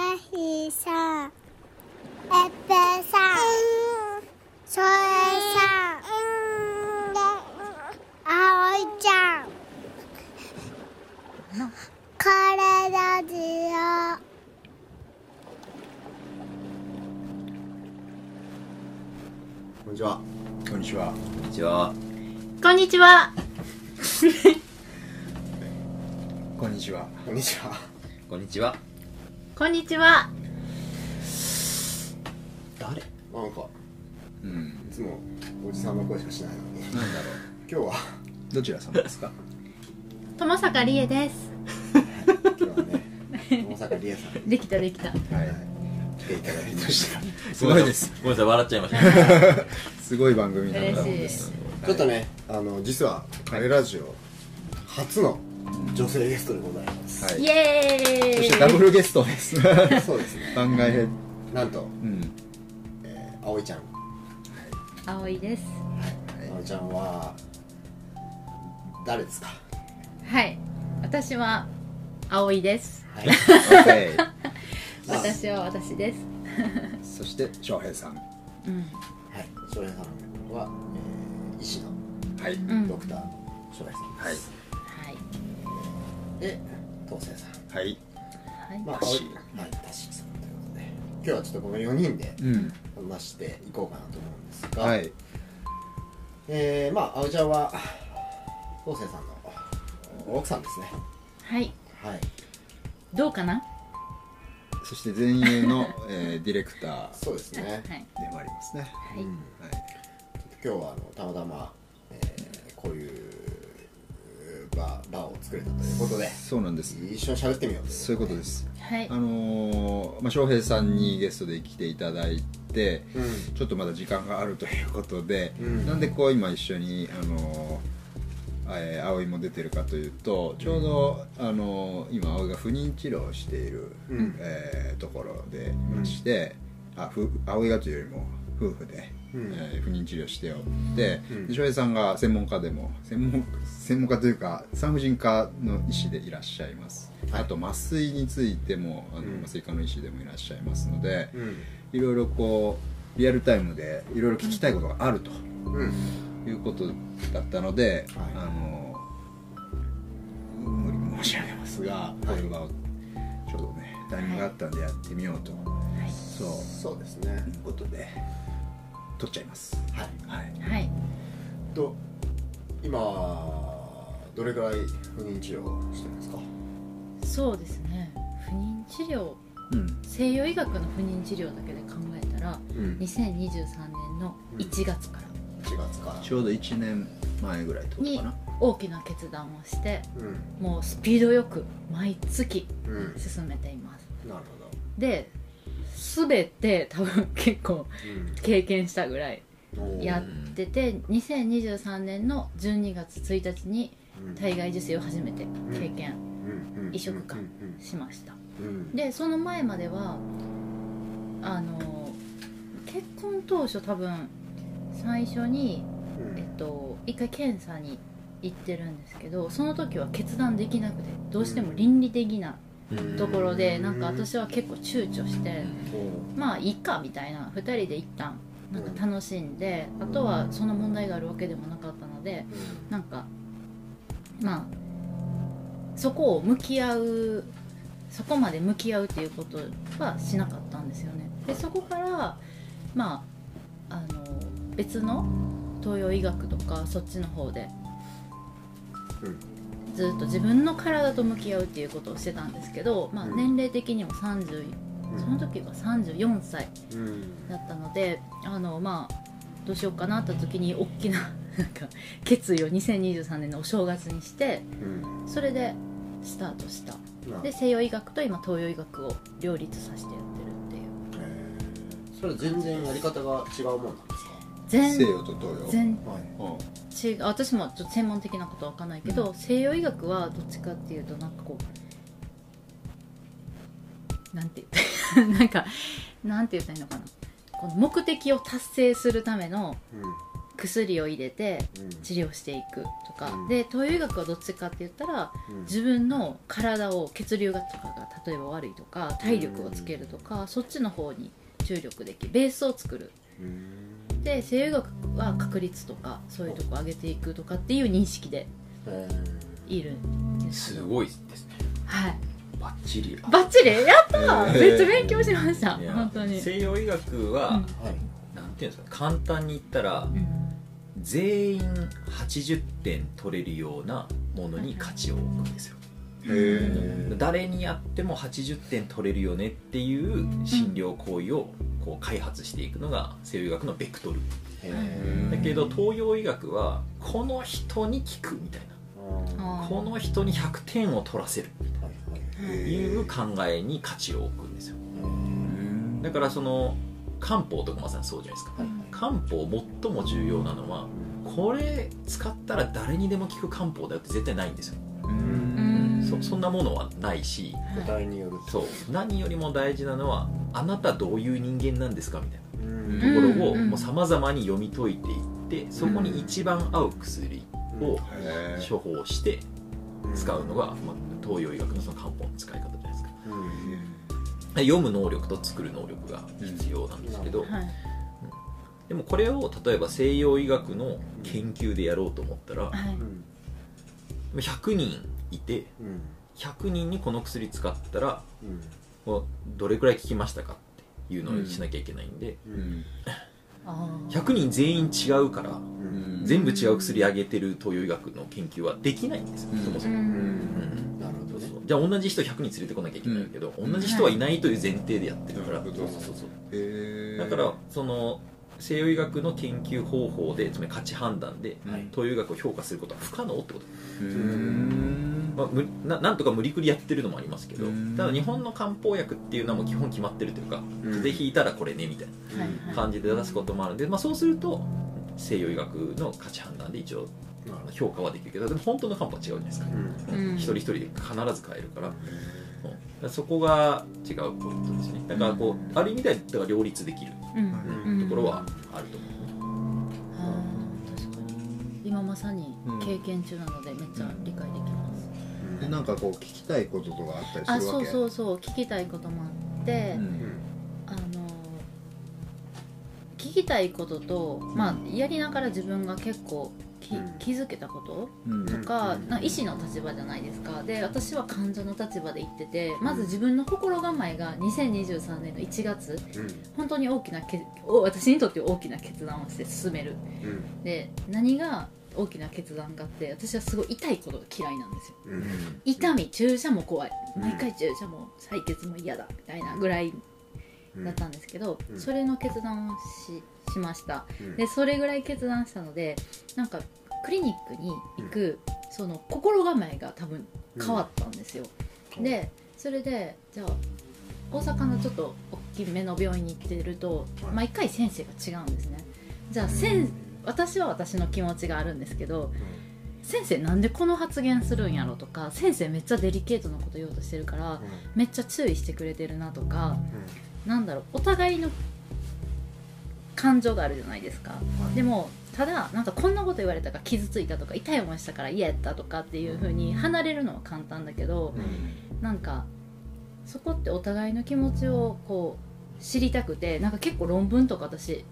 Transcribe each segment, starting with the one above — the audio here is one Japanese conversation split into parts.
はひさん、えっぺさん、そえさん、あおいちゃん、これラジオ。こんにちは。こんにちは。こんにちは。こんにちは。こんにちは。こんにちは。こんにちは。こんにちは。誰？なんか、うん。いつもおじさんの声しかしないのに、なんだろ今日は、う。どちら様ですか？友坂理恵です。今日はね、大阪理恵さんにできたできた。はい。来ていただきました。すごいです。ごめんなさい、笑っちゃいました。すごい番組だったもんで嬉す。ちょっとね、あの、実は、カレラジオ、初の女性ゲストでございます。はい。イエそーイ。してダブルゲストです。そうですね。番外編。なんと、うん。えー、葵ちゃん。葵です。葵ちゃんは、誰ですか？はい。私は葵です。はい。私は私です。そして翔平さん。うん。はい。翔平さんは、えー、医師のはい。うん。ドクターの翔平さんはい。です。はい。で、さん。はい。はい。まあ、はい、タッシーさんということで、今日はちょっとこの4人でうん。話していこうかなと思うんですが、はい。えー、まあ、葵ちゃんは、さんの奥さんですね。はい。はい。どうかな？そして前衛の、えー、ディレクターそうですね。はい。でもありますね。はい。うんはい。今日はあのたまたま、えー、こういう作れたということで、そうなんです。一緒に喋ってみようう。そういうことです。はい。あ。のーまあ、翔平さんにゲストで来ていただいて、うん。ちょっとまだ時間があるということで、うん。なんでこう今一緒に、あのーえー葵も出てるかというとちょうど、あのー今葵が不妊治療をしている、うん。えーところでまして、あふ葵がというよりも夫婦で、うん。えー不妊治療しておって、うん。で翔平さんが専門家でも専門専門家というか産婦人科の医師でいらっしゃいます、はい。あと麻酔についてもあの、うん。麻酔科の医師でもいらっしゃいますので、うん。いろいろこうリアルタイムでいろいろ聞きたいことがあるとうん。いうことだったので、はい。あの無理申し上げますが、これはちょうどねタイミングがあったんでやってみようと、そう。そうですね。いうことで撮っちゃいます。はい。はい。はい。と今どれぐらい不妊治療してるんですか？そうですね。不妊治療。うん。西洋医学の不妊治療だけで考えたら、うん。2023年の1月から。4月から。ちょうど1年前ぐらいってことにかな。大きな決断をして、うん。もうスピードよく毎月うん。進めています。なるで全て多分結構経験したぐらいうんやってて2023年の12月1日に体外受精を初めて経験移植かうん。しました。うん。でその前まではあの結婚当初多分最初に、うん。えっと、一回検査に行ってるんですけどその時は決断できなくてどうしても倫理的なところでなんか私は結構躊躇してまあいいかみたいな2人で一旦なんか楽しんであとはその問題があるわけでもなかったのでなんかまあそこを向き合うそこまで向き合うっていうことはしなかったんですよね。でそこからまああの別の東洋医学とかそっちの方でずっと自分の体と向き合うっていうことをしてたんですけど、まあ、うん。年齢的にも30その時は34歳うん。だったのであのまあどうしようかなって時に大きな なんか決意を2023年のお正月にしてうん。それでスタートした。なで西洋医学と今東洋医学を両立させてやってるっていう。えー。それ全然やり方が違うもんなんですか？全西洋と東洋。全はい。違う私もちょっと専門的なことは分かんないけど、西洋医学はどっちかっていうとなんかこう なんて言ったなんかなんて言ったらいいのかな。この目的を達成するための薬を入れてうん。治療していくとか、うん。で東洋医学はどっちかって言ったらうん。自分の体を血流がとかが例えば悪いとか体力をつけるとか、そっちの方に注力できる。ベースを作るうんで西洋医学は確率とかそういうとこ上げていくとかっていう認識でえいるんですすごいですね。はい。バッチリバッチリ？やっためっちゃ勉強しました。本当に、西洋医学は、うん。ーはいなんていうんですか簡単に言ったらうん。全員80点取れるようなものに価値を置くんですよ。へ誰にやっても80点取れるよねっていう診療行為をこう開発していくのが西洋医学のベクトル。へだけど東洋医学はこの人に効くみたいな。この人に100点を取らせる。いはい。という考えに価値を置くんですよ。ーだからその漢方とかまさにそうじゃないですか。はい。漢方最も重要なのはこれ使ったら誰にでも効く漢方だよって絶対ないんですよ。うんそそんなものはないし個体によるとそう。何よりも大事なのはあなたどういう人間なんですかみたいうん。なところをうんもう様々に読み解いていってそこに一番合う薬を処方して使うのが、まあ、東洋医学のその漢方の使い方じゃないですか。うん。読む能力と作る能力が必要なんですけど、はい。でもこれを例えば西洋医学の研究でやろうと思ったらはい。うん。100人いてうん。100人にこの薬使ったらうどれくらい効きましたかっていうのをしなきゃいけないんで、うん。あー。100人全員違うからうん。全部違う薬あげてる東洋医学の研究はできないんですよ、うん。そもそうも、ん。うん。なるほどね。じゃあ同じ人100人連れてこなきゃいけないけど、同じ人はいないという前提でやってるから、そうそうそうだからその西洋医学の研究方法でつまり価値判断ではい。東洋医学を評価することは不可能ってこと、うーんまあ、むななんとか無理くりやってるのもありますけどうん。ただ日本の漢方薬っていうのはもう基本決まってるというかうん。風邪ひいたらこれねみたいな感じで出すこともあるんで、まあ、そうすると西洋医学の価値判断で一応評価はできるけどでも本当の漢方は違うじゃないですか、うん。うん一人一人で必ず変えるから,、そこが違うポイントですね。だからこうある意味ではだから両立できるうん。うんところはあると思う、あー確かに。今まさに経験中なのでめっちゃ理解できます、でなんかこう聞きたいこととかあったりあするわけ？そうそうそう聞きたいこともあって、うん。あの聞きたいことと、まあ、やりながら自分が結構きうん。気づけたことうん。とか,、うん。な医師の立場じゃないですか。で私は患者の立場で言っててまず自分の心構えが2023年の1月本当に大きなけお私にとって大きな決断をして進める。うん。で何が大きな決断かって私はすごい痛いことが嫌いなんですよ。うん。痛み注射も怖い。うん。毎回注射も採血も嫌だみたいなぐらいうんだったんですけど、うん。それの決断をししました。うん。でそれぐらい決断したのでなんかクリニックに行く、その心構えが多分変わったんですよ、うん。でそれでじゃあ大阪のちょっと大きめの病院に行ってるとはい毎回先生が違うんですね。じゃあ先私は私の気持ちがあるんですけど先生なんでこの発言するんやろとか先生めっちゃデリケートなこと言おうとしてるからめっちゃ注意してくれてるなとかなんだろうお互いの感情があるじゃないですか、はい。でもただなんかこんなこと言われたから傷ついたとか痛い思いしたから嫌やったとかっていう風に離れるのは簡単だけどなんかそこってお互いの気持ちをこう知りたくてなんか結構論文とか私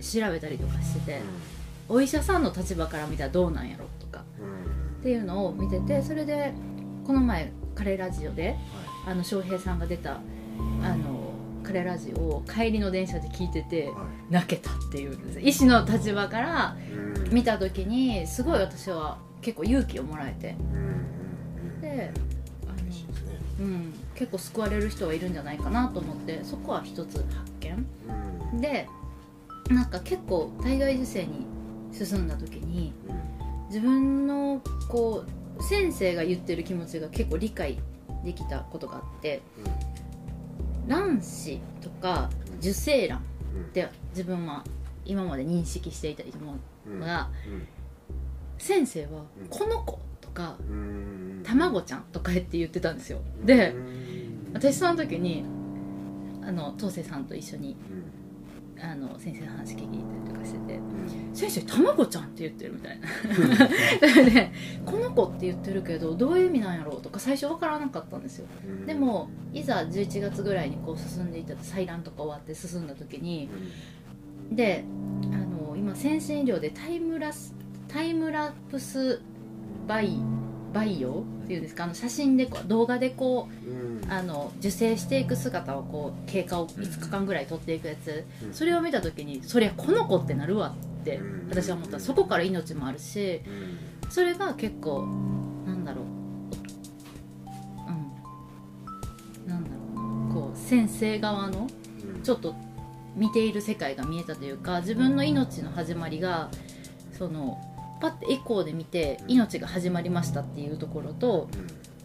調べたりとかしててお医者さんの立場から見たらどうなんやろとか。っていうのを見ててそれでこの前カレーラジオであの翔平さんが出たあのカレーラジオを帰りの電車で聞いてて泣けたっていう医師の立場から見た時にすごい私は結構勇気をもらえて。であの、うん、結構救われる人はいるんじゃないかなと思ってそこは一つ発見。でなんか結構体外受精に進んだ時に自分のこう先生が言ってる気持ちが結構理解できたことがあって卵子とか受精卵って自分は今まで認識していたりものが先生は「この子」とか「卵ちゃん」とかって言ってたんですよ。で私その時にあの東勢さんと一緒にあの先生の話聞いたりとかしてて「先生たまごちゃんって言ってる」みたいな。で「この子って言ってるけどどういう意味なんやろう?」とか最初分からなかったんですよ。でもいざ11月ぐらいにこう進んでいった採卵とか終わって進んだ時にであの今先進医療でタイムラスタイムラプスバイバイオっていうんですか？あの写真でこう動画でこうあの受精していく姿をこう経過を5日間ぐらい撮っていくやつ、うん。それを見た時にそりゃこの子ってなるわってうん。私は思った。そこから命もあるしそれが結構なんだろううんなんだろうなこう先生側のちょっと見ている世界が見えたというか自分の命の始まりがそのパッてエコーで見て命が始まりましたっていうところと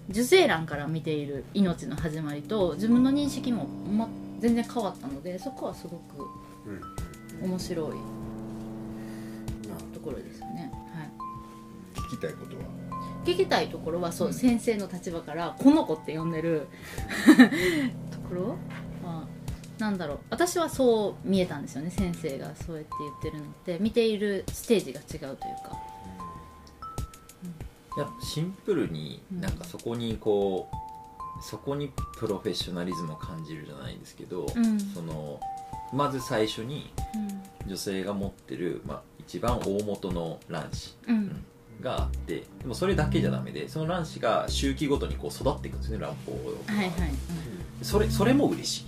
受精卵から見ている命の始まりと自分の認識も、ま、全然変わったのでそこはすごく面白いところですね、はい、聞きたいことは？聞きたいところはそう、先生の立場から「この子」って呼んでる ところ？はなんだろう。私はそう見えたんですよね。先生がそうやって言ってるのって。見ているステージが違うというかいやシンプルにうんなんかそこにこう、そこにプロフェッショナリズムを感じるじゃないですけど、うん。そのまず最初に女性が持ってる、まあ、一番大元の卵子うん。うんがあってでもそれだけじゃダメでその卵子が周期ごとにこう育っていくんですね卵胞をはいはい、それそれも嬉しい。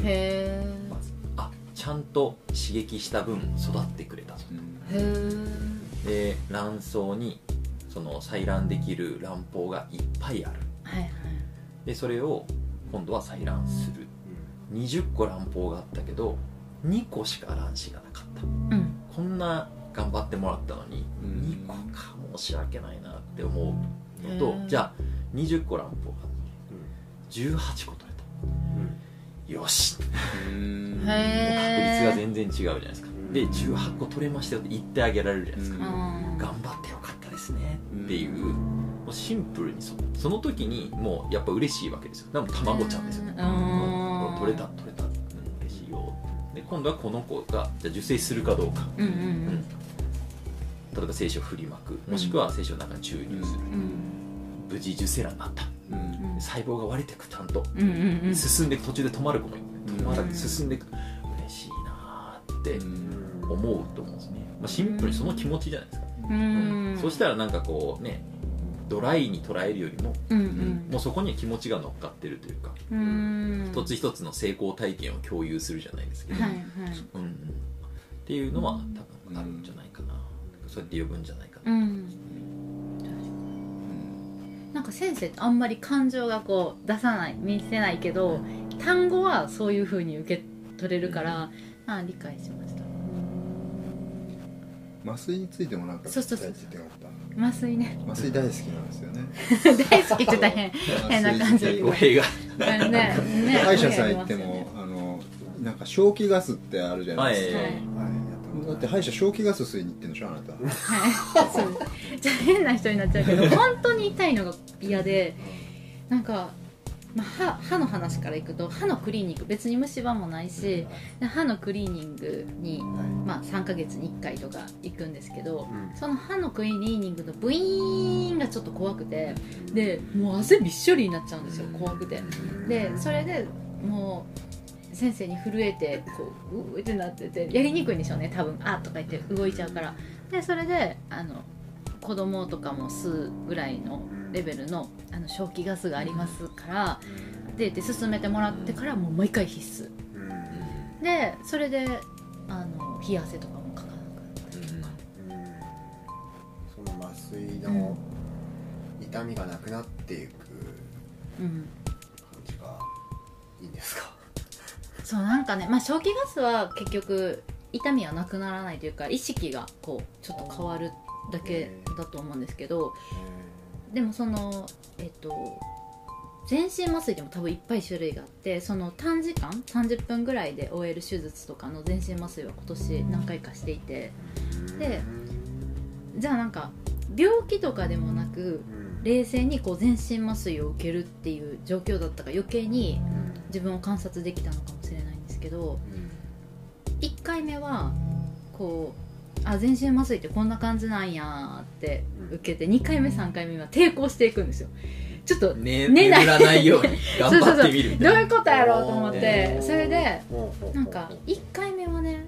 うん、へえまず。あちゃんと刺激した分育ってくれたぞへえで卵巣にその採卵できる卵胞がいっぱいある。はいはい。でそれを今度は採卵する。20個卵胞があったけど2個しか卵子がなかった。うん。こんな頑張ってもらったのにうん。2個か申し訳ないなって思うのと。へーじゃあ20個卵胞があって18個取れた。よし。うん。確率が全然違うじゃないですか。で18個取れましたよって言ってあげられるじゃないですか、うん。頑張ってっていう、もうシンプルにそう。その時にもうやっぱ嬉しいわけですよ。でも卵ちゃんですよね、うん。取れた取れた、うん、嬉しいよ。で今度はこの子がじゃあ受精するかどうか、うんうんうん。例えば精子を振りまく。もしくは精子を中に注入する、うん。無事受精卵になった。うん。細胞が割れていくちゃんと、進んでいく途中で止まる子もいる。止まらうん。進んでいく。嬉しいなーってうん。思うと思うんですね、まあ、シンプルにその気持ちじゃないですか、うん。そしたらなんかこうねドライに捉えるよりも、うんうん。もうそこには気持ちが乗っかってるというか、うん。一つ一つの成功体験を共有するじゃないですけど、はいはい。うんうん、っていうのは多分あるんじゃないかな、そうやって呼ぶんじゃないかな、うん。なんか先生ってあんまり感情がこう出さない見せないけど単語はそういうふうに受け取れるから、あ理解しました麻酔についてもなんかそうそうそう。麻酔ね。麻酔大好きなんですよね。大好きって大変変な感じ。語弊がねね。歯医者さん行ってもあのなんか消気ガスってあるじゃないですか、はい。はい。だって歯医者消気ガス吸いに行ってんでしょあなた。はい。そう。じゃあ変な人になっちゃうけど本当に痛いのが嫌でなんか、まあ、歯歯の話からいくと歯のクリーニング別に虫歯もないしで歯のクリーニングに、まあ、3ヶ月に1回とか行くんですけど、うん。その歯のクリーニングのブイーンがちょっと怖くてでもう汗びっしょりになっちゃうんですよ怖くて。でそれでもう先生に震えてこううーってなっててやりにくいんでしょうね多分。あーとか言って動いちゃうから。でそれであの子供とかも吸うぐらいのレベルのあの消気ガスがありますからって言って進めてもらってからもう毎回必須。うん。でそれであの冷や汗とかもかかなくなったりとか。その麻酔の痛みがなくなっていくうん感じがいいんですか？そうなんかね、まあ、消気ガスは結局痛みはなくならないというか意識がこうちょっと変わるだけだと思うんですけどでもそのえっと全身麻酔でも多分いっぱい種類があってその短時間30分ぐらいで終える手術とかの全身麻酔は今年何回かしていてでじゃあなんか病気とかでもなく冷静にこう全身麻酔を受けるっていう状況だったから余計に自分を観察できたのかもしれないんですけど一回目はこうあ全身麻酔ってこんな感じなんやーって受けて2回目3回目は抵抗していくんですよ。ちょっとね寝ない。眠らないように 頑張ってみるみたいな。どういうことやろうと思ってそれでなんか1回目はね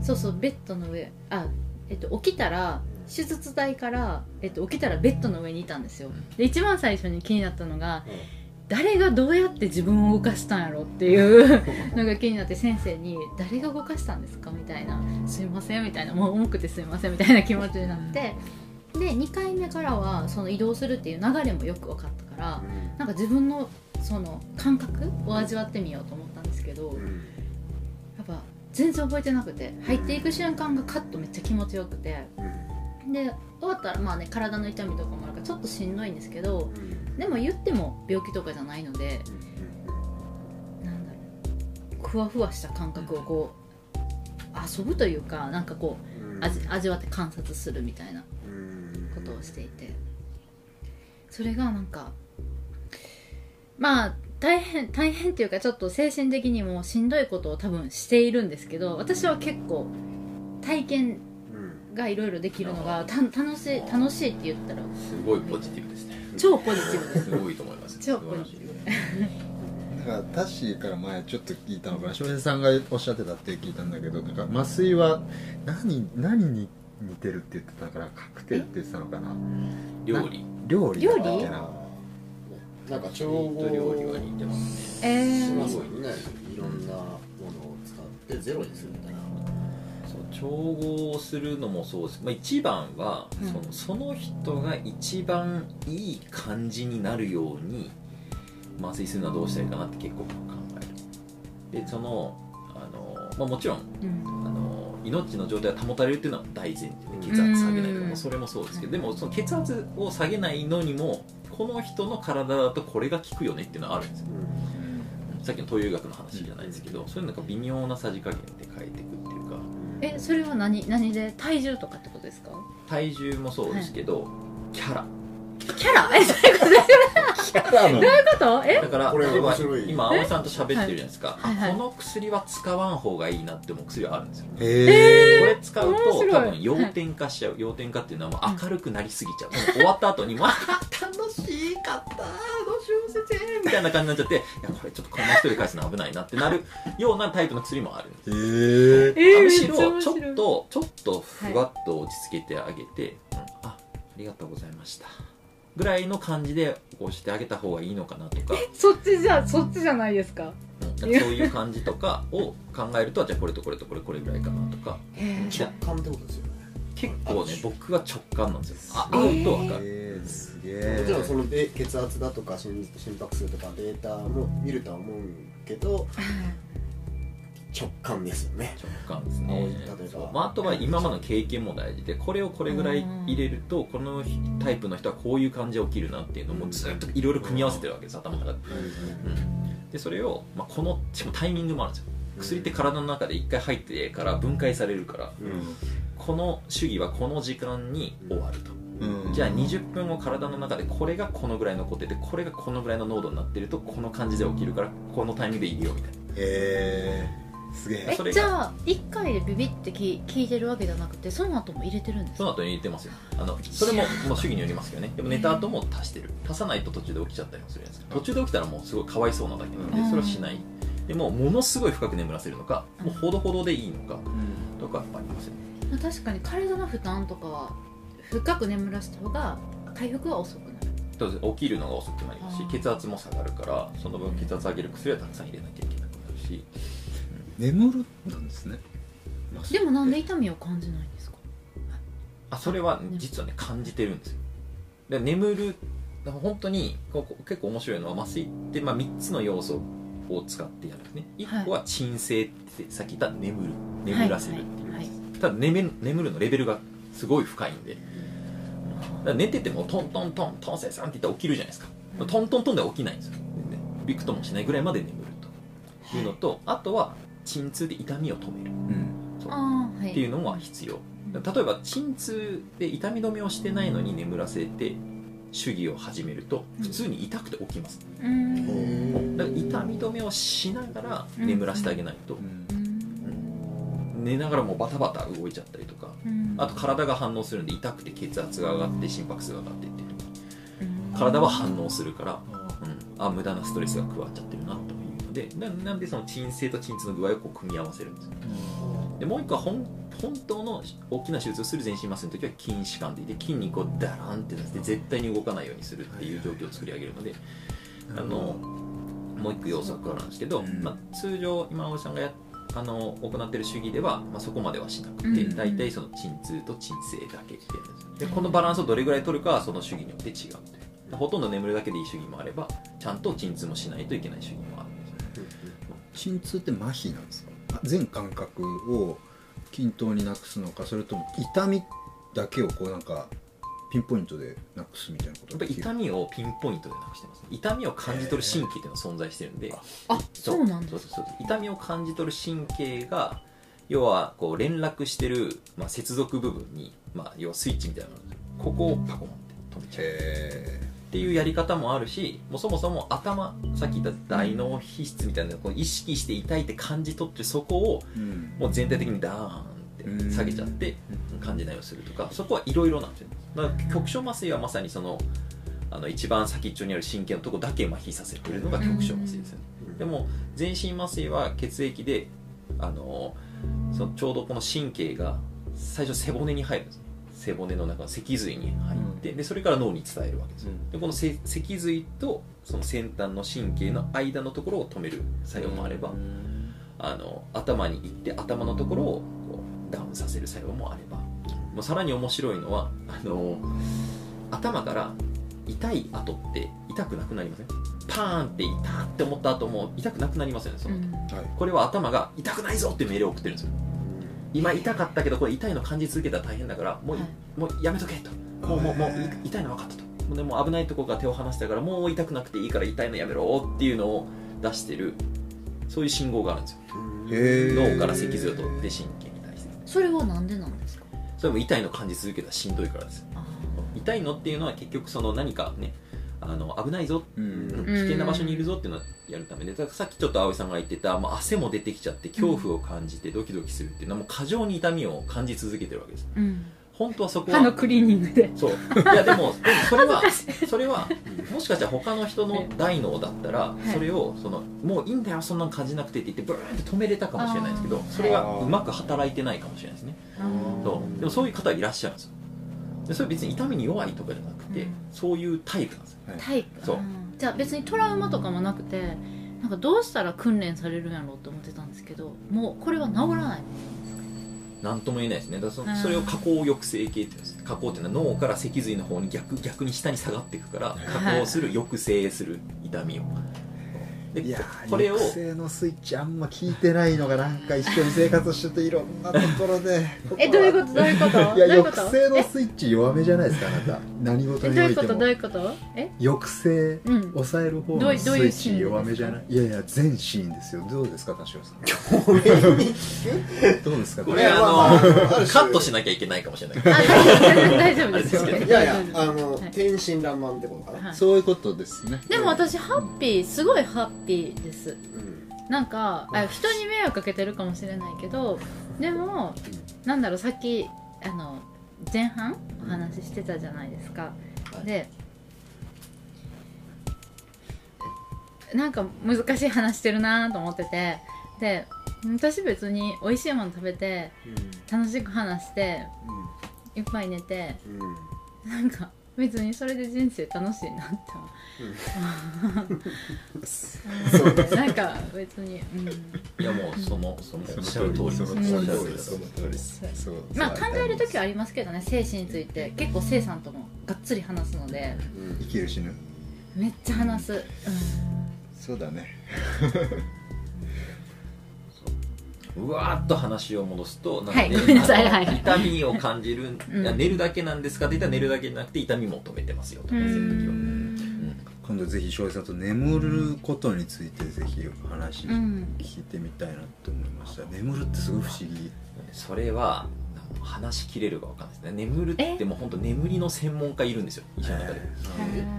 そうそうベッドの上あえっと起きたら手術台から、えっと、起きたらベッドの上にいたんですよ。で一番最初に気になったのが誰がどうやって自分を動かしたんやろっていう のが気になって先生に「誰が動かしたんですか?」みたいな「すいません」みたいな「もう重くてすいません」みたいな気持ちになってで2回目からはその移動するっていう流れもよく分かったからうんなんか自分のその感覚を味わってみようと思ったんですけどうんやっぱ全然覚えてなくて入っていく瞬間がカッとめっちゃ気持ちよくてうんで終わったらまあね体の痛みとかもあるからちょっとしんどいんですけどうん。でも言っても病気とかじゃないのでなんだろうふわふわした感覚をこう遊ぶというかなんかこう味味わって観察するみたいなうん。ことをしていて。それがなんかまあ大変大変っていうかちょっと精神的にもしんどいことを多分しているんですけど私は結構体験うんがいろいろできるのがた楽しい楽しいって言ったら。すごいポジティブですね。超ポジティブです。すごいと思います。超ポジティブ。だからタッシーから前ちょっと聞いたのかな翔平さんがおっしゃってたって聞いたんだけどなんか麻酔は何何に似てるって言ってたからカクテルって言ってたのかな。料理。料理だっけな。なんか調調合と料理は似てますね。えー。しますよね。いろんなものを使ってゼロにするみたいな調合するのもそうです、まあ、一番は、うん。そのその人が一番いい感じになるように麻酔するのはどうしたらいいかなって結構考える。でそのあの、まあ、もちろんうん。あの命の状態が保たれるっていうのは大前提で血圧下げないとかそれもそうですけどでもその血圧を下げないのにもこの人の体だとこれが効くよねっていうのはあるんですよ。さっきの東洋医学の話じゃないですけど、そういうのが微妙なさじ加減で変えていくえそれは何何で？体重とかってことですか？体重もそうですけど、キャラ。キャラ？えそういうこと？どういうキャラの。こと？え？だからこれ面白い。今葵さんと喋ってるじゃないですか、はい。はい。あこの薬は使わん方がいいなって思う薬はあるんですよ。へこれ使うと多分要点化しちゃう。要点化っていうのはもう明るくなりすぎちゃう、もう終わった後に「わあ楽しかったどうしよう先生」みたいな感じになっちゃって「いやこれちょっとこの人で返すの危ないな」ってなるようなタイプの薬もあるんです。えー。えーむしろちょっとちょっとふわっと落ち着けてあげて、うん。あありがとうございましたぐらいの感じでこうしてあげた方がいいのかなとか。そっちじゃそっちじゃないですか？うんそういう感じとかを考えるとじゃあこれとこれとこれこれぐらいかなとか。直感ってことですよね。結構ね僕は直感なんですよ。あえー合うと分かるえーすげもちろんそえので血圧だとか心心拍数とかデータも見るとは思うけど 直感ですよね。直感ですね。例えば。まあ、あとは今までの経験も大事でこれをこれぐらい入れるとこのタイプの人はこういう感じで起きるなっていうのもずっといろいろ組み合わせてるわけです頭の中でうん。でそれを、まあ、このしかもタイミングもあるんですよ。薬って体の中で一回入ってから分解されるからこの主義はこの時間に終わると。うん。じゃあ20分後体の中でこれがこのぐらい残っててこれがこのぐらいの濃度になってるとこの感じで起きるからこのタイミングでいるよみたいな。へえすげえ。そじゃあ1回でビビってき聞いてるわけじゃなくてその後も入れてるんですか？その後に入れてますよ。あのそれももう主義によりますけどね。でも寝た後も足してる。足さないと途中で起きちゃったりもするじゃないですか。途中で起きたらもうすごいかわいそうなだけなんうん。でそれはしない。でもものすごい深く眠らせるのかもうほどほどでいいのかとかありますよね。まあ確かに体の負担とかは深く眠らせた方が回復は遅くなる。当然起きるのが遅くなりますしあー血圧も下がるからその分血圧上げる薬はたくさん入れなきゃいけなくなるし眠るなんですね。でもなんで痛みを感じないんですか？あそれは実はね感じてるんですよ。で眠る本当にこう結構面白いのは麻酔ってまあ3つの要素を使ってやるんですね1個は鎮静ってさっき言った眠る眠らせるっていう、はいはいただ眠眠るのレベルがすごい深いんで。寝ててもトントントントンセイさんって言ったら起きるじゃないですか。トントントンでは起きないんですよ。びくともしないぐらいまで眠るというのとあとは鎮痛で痛みを止める。うん。はい。っていうのは必要。例えば鎮痛で痛み止めをしてないのに眠らせて手技を始めると普通に痛くて起きます。うーん。だから痛み止めをしながら眠らせてあげないと。うん。うん。寝ながらもうバタバタ動いちゃったりとかうん。あと体が反応するんで痛くて血圧が上がって心拍数が上がってって体は反応するから、うん、あ無駄なストレスが加わっちゃってるなとのでななんでその鎮静と鎮痛の具合をこう組み合わせるんですよでもう一個は本本当の大きな手術をする全身麻酔の時は筋弛緩で筋肉をダランって出して絶対に動かないようにするっていう状況を作り上げるのであのもう一個要素が加わるんですけど、うん。まあ、通常今大さんがやあの行ってる主義では、まあ、そこまではしなくて、うん。大体その鎮痛と鎮静だけってんですよでこのバランスをどれぐらい取るかはその主義によって違うというほとんど眠るだけでいい主義もあればちゃんと鎮痛もしないといけない主義もあ鎮痛って麻痺なんですか？あ全感覚を均等になくすのかそれとも痛みだけをこうなんかピンポイントでなくすみたいなことやっぱり痛みをピンポイントでなくしてます痛みを感じ取る神経っていうのが存在してるんで。あそうなんですそうそうそう。痛みを感じ取る神経が要はこう連絡してる、まあ、接続部分に、まあ、要はスイッチみたいなのここをパコンって止めちゃう。へっていうやり方もあるしもうそもそも頭さっき言った大脳皮質みたいなこう意識して痛いって感じ取ってそこをもう全体的にダーンって下げちゃって感じないようにするとかそこはいろいろなんですよだから局所麻酔はまさにそのあの一番先っちょにある神経のとこだけ麻痺させてるのが局所麻酔ですよね。でも全身麻酔は血液であのそのちょうどこの神経が最初背骨に入るんですね背骨の中の脊髄に入って、でそれから脳に伝えるわけですよ、でこのせ脊髄とその先端の神経の間のところを止める作用もあれば、あの頭に行って頭のところをこうダウンさせる作用もあれば。もうさらに面白いのはあの頭から痛い後って痛くなくなりません？パーンって痛って思った後も痛くなくなりますよねその、うん。はい。これは頭が痛くないぞって命令を送ってるんですよ今痛かったけどこれ痛いの感じ続けたら大変だからもう,、はい。もうやめとけと。もうもうもうい痛いの分かったと。もうでも危ないところから手を離したからもう痛くなくていいから痛いのやめろっていうのを出してるそういう信号があるんですよ。脳から脊髄を取って神経に対して。それはなんでなんですか？それも痛いの感じ続けたらしんどいからですあ痛いのっていうのは結局その何かねあの危ないぞ。うん。危険な場所にいるぞっていうのをやるため。でだからさっきちょっと葵さんが言ってた、まあ、汗も出てきちゃって恐怖を感じてドキドキするっていうのはもう過剰に痛みを感じ続けてるわけですーうん。本当はそこは歯のクリーニングで。そう。いやでもでも それはそれはもしかしたら他の人の大脳だったらい。それをそのもういいんだよそんなの感じなくてって言ってブーンって止めれたかもしれないですけどそれがうまく働いてないかもしれないですね。そう。でもそういう方いらっしゃるんですよ。でそれ別に痛みに弱いとかじゃなそういうタイプなんですよ。タイプ。そう。うん。じゃあ別にトラウマとかもなくてなんかどうしたら訓練されるんやろうと思ってたんですけどもうこれは治らない。なんとも言えないですね。だからうん。そそれを加工抑制系っていうんです加工っていうのは脳から脊髄の方に逆逆に下に下がっていくから加工する抑制する痛みをでいやーこれを。抑制のスイッチあんま効いてないのがなんか一緒に生活してていろんなところで。えどういうこと？どういうこと？いやどういうこと？抑制のスイッチ弱めじゃないですかあなた。何事えどういうにおいてもこと？どういうこと？え？抑制うん。抑える方どうい？どういうのスイッチ弱めじゃないいやいや全シーンですよ。どうですか田代さん。どうですかこれあのカットしなきゃいけないかもしれない。大丈夫です。よいやいやあのはい。天真爛漫ってことかな、はい。そういうことですね。でも私ハッピーすごいハッピーです。うんなんかあ人に迷惑かけてるかもしれないけどでもなんだろうさっきあの前半お話ししてたじゃないですか、はい。でなんか難しい話してるなと思っててで私別に美味しいもの食べて楽しく話していっぱい寝てうん。なんか別にそれで人生楽しいなって思うなんか別に、うん、いやもうそのそのおっしゃそる通りそのりです。その通りです。まあ考える時はありりますけどね精神について。結構生さんともがっつり話すので。生きる死ぬ。めっちゃ話す、うそうだねうわーっと話を戻すとなので、はいごめんなさいあのはい。痛みを感じる、うん。いや寝るだけなんですかって言ったら寝るだけじゃなくて痛みも止めてますよとかん、そういう時は、うん。今度ぜひ翔平さんと眠ることについてぜひお話うん聞いてみたいなと思いました。眠るってすごい不思議。それは話しきれるかわかんないですね。眠るってもう本当眠りの専門家いるんですよ医者の中で。へ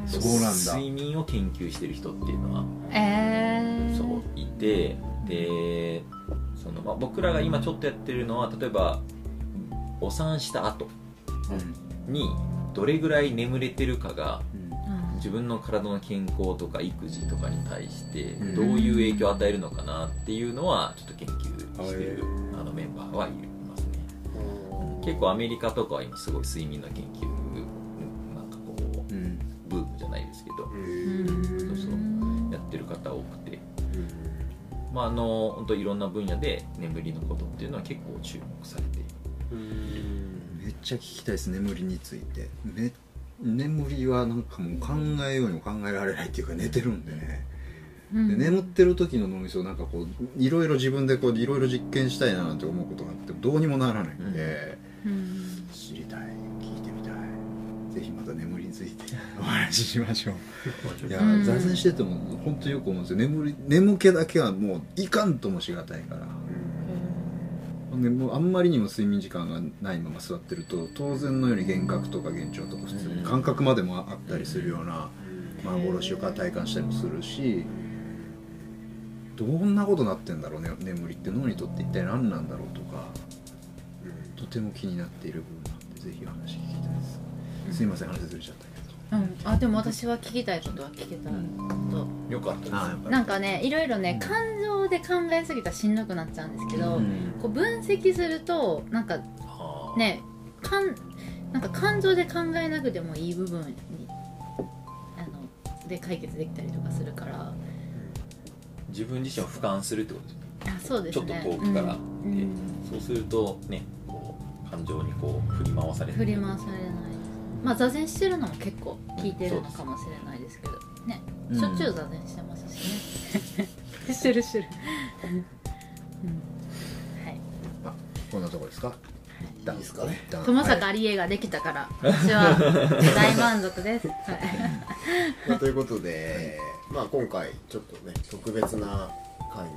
ーそうなんだ。睡眠を研究してる人っていうのは。えー、そういてでその、まあ、僕らが今ちょっとやってるのは例えばお産した後にどれぐらい眠れてるかが自分の体の健康とか育児とかに対してうん。どういう影響を与えるのかなっていうのはちょっと研究してるへあのメンバーはいますね。結構アメリカとかは今すごい睡眠の研究なんかこううん。ブームじゃないですけどまああの本当いろんな分野で眠りのことっていうのは結構注目されている。めっちゃ聞きたいです眠りについて。め眠りはなんかもう考えようにも考えられないっていうか寝てるんでね、で眠ってる時の脳みそなんかこういろいろ自分でこういろいろ実験したいななんて思うことがあってもどうにもならないんで、うん。知ぜひまた眠りについてお話ししましょう。いやうん座禅してても本当よく思うんですよ。眠り眠気だけはもういかんともしがたいから。でもうあんまりにも睡眠時間がないまま座ってると当然のように幻覚とか幻聴とか普通にうん。感覚までもあったりするような幻を体感したりもするしどんなことなってんだろうね眠りって脳にとって一体何なんだろうとかとても気になっている部分なんでぜひお話聞きすすいません話ずれちゃったけうん、あでも私は聞きたいことは聞けたと、よかったです。どああやっぱり。なんかねいろいろね感情で考えすぎたらしんどくなっちゃうんですけど、うん。こう分析するとなんかはあ。ねかんなんか感情で考えなくてもいい部分にあので解決できたりとかするから。自分自身を俯瞰するってことですね。あそうですね。ちょっと遠くから。うん。でそうするとねこう感情にこう振り回されて振り回されないまあ座禅してるのも結構効いてるのかもしれないですけどね。うん。しょっちゅう座禅してますしね。してるしてる。うん。はい。こんなとこですか？い。いですかね。一旦。友坂はい理恵ができたから私は大満足です、はい。まあ、ということで、まあ、今回ちょっとね特別な回に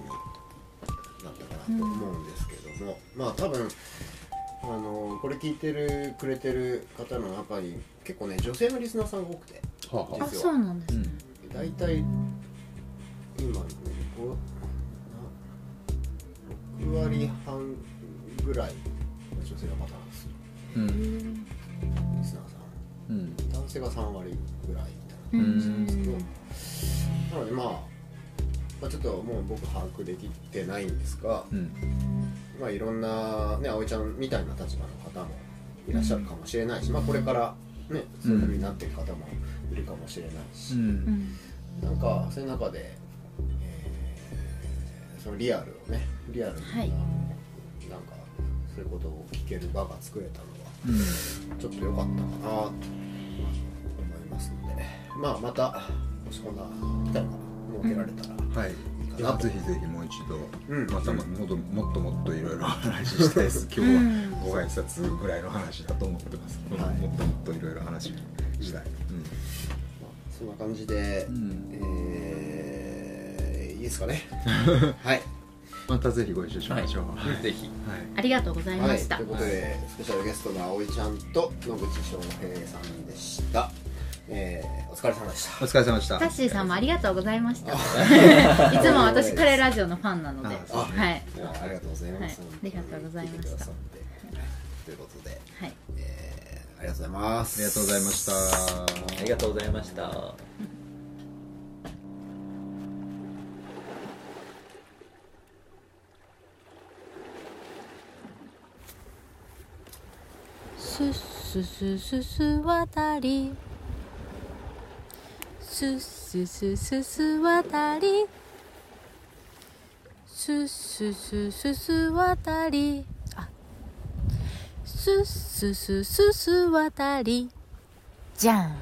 なったかなと思うんですけども、まあ多分あのこれ聞いてるくれてる方の中に結構ね女性のリスナーさんが多くてはあはあ。そうなんですね、大体今ねこう6割半ぐらいの女性の方なんですよ。うん。リスナーさうん。ん男性が3割ぐらいみたいな。うん。感じなんですけど、なのでまあ、まあ、ちょっともう僕把握できてないんですが、うん。まあ、いろんなね葵ちゃんみたいな立場の方もいらっしゃるかもしれないし、まあ、これからねそういうふうになっていく方もいるかもしれないし、うん。うん。なんかそういう中で、えーそのリアルをねリアルに、はい。なんかそういうことを聞ける場が作れたのはうん。ちょっと良かったかなと思いますのでまあまたもしこんな機会が設けられたら、はい。いやぜひぜひもう一度、うん。またももっともっともっといろいろ話したいです。今日うん。はご挨拶ぐらいの話だと思ってます、はいもっともっといろいろ話したい、まあ、そんな感じで、うん。えーいいですかね。はい、またぜひご一緒しましょう。はい、ぜひ。はいありがとうございはい、ました、ということで、スペシャルゲストの葵ちゃんと野口翔平さんでした、えー、お疲れ様でした。お疲れ様でした。タッシーさんもありがとうございました。いつも私彼ラジオのファンなので。あはい。ありがとうございます、はい。ありがとうございました。ということで、はい。えー、ありがとうございます。ありがとうございました。ありがとうございました。すすすすす渡りすすすすす渡りすすすすす渡りあすすすすす渡りじゃん